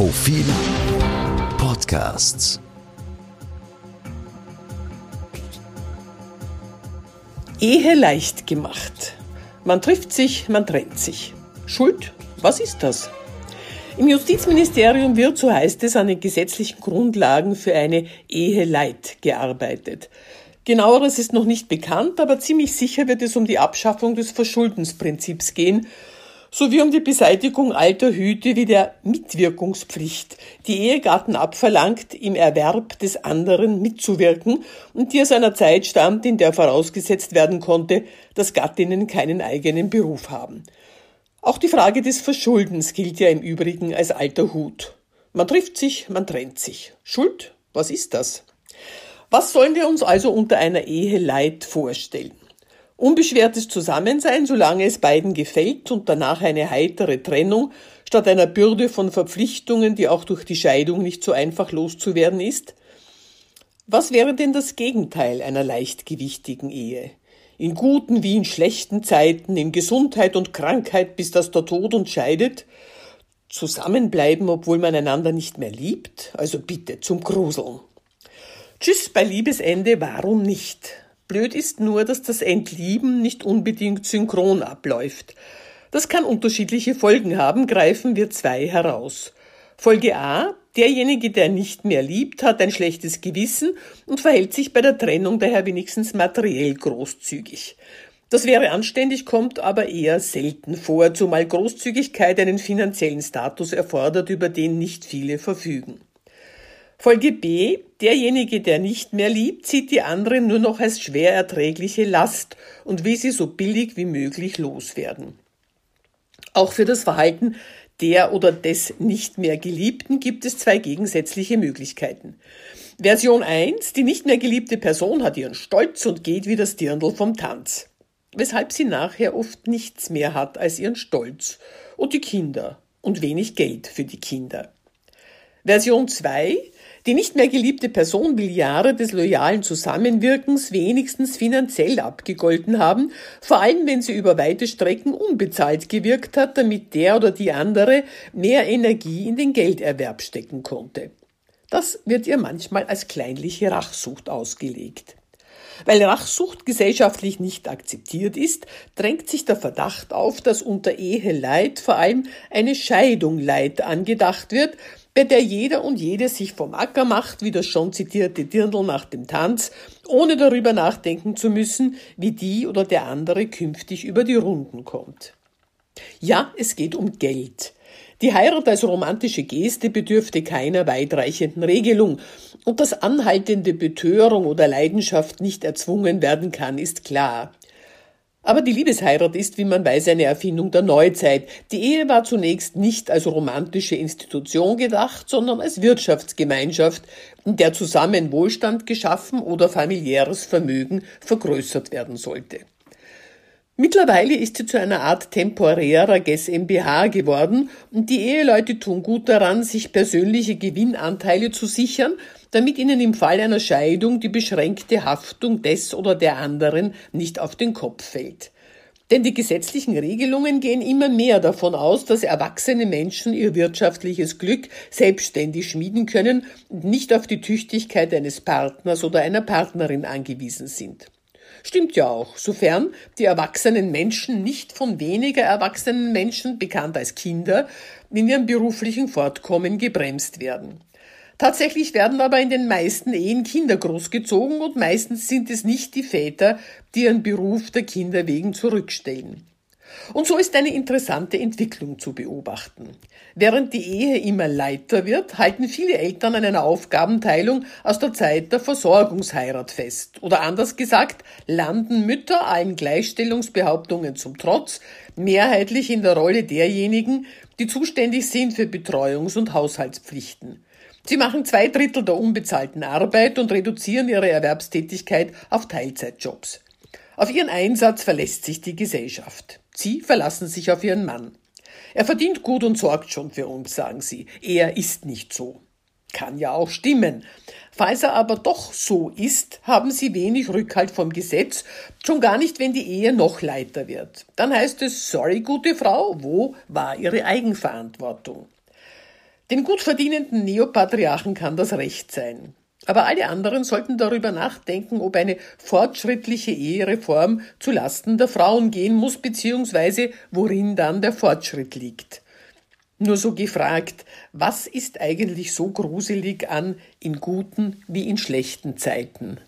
Profil Podcasts. Ehe leicht gemacht. Man trifft sich, man trennt sich. Schuld? Was ist das? Im Justizministerium wird, so heißt es, an den gesetzlichen Grundlagen für eine Ehe Leid gearbeitet. Genaueres ist noch nicht bekannt, aber ziemlich sicher wird es um die Abschaffung des Verschuldensprinzips gehen sowie um die Beseitigung alter Hüte wie der Mitwirkungspflicht, die Ehegatten abverlangt, im Erwerb des anderen mitzuwirken und die aus einer Zeit stammt, in der vorausgesetzt werden konnte, dass Gattinnen keinen eigenen Beruf haben. Auch die Frage des Verschuldens gilt ja im Übrigen als alter Hut. Man trifft sich, man trennt sich. Schuld? Was ist das? Was sollen wir uns also unter einer Ehe Leid vorstellen? Unbeschwertes Zusammensein, solange es beiden gefällt und danach eine heitere Trennung, statt einer Bürde von Verpflichtungen, die auch durch die Scheidung nicht so einfach loszuwerden ist? Was wäre denn das Gegenteil einer leichtgewichtigen Ehe? In guten wie in schlechten Zeiten, in Gesundheit und Krankheit, bis das der Tod uns scheidet? Zusammenbleiben, obwohl man einander nicht mehr liebt? Also bitte zum Gruseln. Tschüss bei Liebesende, warum nicht? Blöd ist nur, dass das Entlieben nicht unbedingt synchron abläuft. Das kann unterschiedliche Folgen haben, greifen wir zwei heraus. Folge A. Derjenige, der nicht mehr liebt, hat ein schlechtes Gewissen und verhält sich bei der Trennung daher wenigstens materiell großzügig. Das wäre anständig, kommt aber eher selten vor, zumal Großzügigkeit einen finanziellen Status erfordert, über den nicht viele verfügen. Folge B. Derjenige, der nicht mehr liebt, sieht die anderen nur noch als schwer erträgliche Last und will sie so billig wie möglich loswerden. Auch für das Verhalten der oder des nicht mehr Geliebten gibt es zwei gegensätzliche Möglichkeiten. Version 1. Die nicht mehr geliebte Person hat ihren Stolz und geht wie das Dirndl vom Tanz. Weshalb sie nachher oft nichts mehr hat als ihren Stolz und die Kinder und wenig Geld für die Kinder. Version 2. Die nicht mehr geliebte Person will Jahre des loyalen Zusammenwirkens wenigstens finanziell abgegolten haben, vor allem wenn sie über weite Strecken unbezahlt gewirkt hat, damit der oder die andere mehr Energie in den Gelderwerb stecken konnte. Das wird ihr manchmal als kleinliche Rachsucht ausgelegt. Weil Rachsucht gesellschaftlich nicht akzeptiert ist, drängt sich der Verdacht auf, dass unter Eheleid vor allem eine Scheidung Leid angedacht wird, bei der jeder und jede sich vom Acker macht, wie das schon zitierte Dirndl nach dem Tanz, ohne darüber nachdenken zu müssen, wie die oder der andere künftig über die Runden kommt. Ja, es geht um Geld. Die Heirat als romantische Geste bedürfte keiner weitreichenden Regelung, und dass anhaltende Betörung oder Leidenschaft nicht erzwungen werden kann, ist klar. Aber die Liebesheirat ist, wie man weiß, eine Erfindung der Neuzeit. Die Ehe war zunächst nicht als romantische Institution gedacht, sondern als Wirtschaftsgemeinschaft, in der zusammen Wohlstand geschaffen oder familiäres Vermögen vergrößert werden sollte. Mittlerweile ist sie zu einer Art temporärer GmbH geworden und die Eheleute tun gut daran, sich persönliche Gewinnanteile zu sichern, damit ihnen im Fall einer Scheidung die beschränkte Haftung des oder der anderen nicht auf den Kopf fällt. Denn die gesetzlichen Regelungen gehen immer mehr davon aus, dass erwachsene Menschen ihr wirtschaftliches Glück selbstständig schmieden können und nicht auf die Tüchtigkeit eines Partners oder einer Partnerin angewiesen sind. Stimmt ja auch, sofern die erwachsenen Menschen nicht von weniger erwachsenen Menschen, bekannt als Kinder, in ihrem beruflichen Fortkommen gebremst werden. Tatsächlich werden aber in den meisten Ehen Kinder großgezogen und meistens sind es nicht die Väter, die ihren Beruf der Kinder wegen zurückstellen. Und so ist eine interessante Entwicklung zu beobachten. Während die Ehe immer leiter wird, halten viele Eltern an einer Aufgabenteilung aus der Zeit der Versorgungsheirat fest. Oder anders gesagt, landen Mütter allen Gleichstellungsbehauptungen zum Trotz mehrheitlich in der Rolle derjenigen, die zuständig sind für Betreuungs- und Haushaltspflichten. Sie machen zwei Drittel der unbezahlten Arbeit und reduzieren ihre Erwerbstätigkeit auf Teilzeitjobs. Auf ihren Einsatz verlässt sich die Gesellschaft. Sie verlassen sich auf ihren Mann. Er verdient gut und sorgt schon für uns, sagen sie. Er ist nicht so. Kann ja auch stimmen. Falls er aber doch so ist, haben sie wenig Rückhalt vom Gesetz, schon gar nicht, wenn die Ehe noch leiter wird. Dann heißt es, sorry, gute Frau, wo war Ihre Eigenverantwortung? Den gut verdienenden Neopatriarchen kann das recht sein. Aber alle anderen sollten darüber nachdenken, ob eine fortschrittliche Ehereform zu Lasten der Frauen gehen muss, beziehungsweise worin dann der Fortschritt liegt. Nur so gefragt, was ist eigentlich so gruselig an in guten wie in schlechten Zeiten?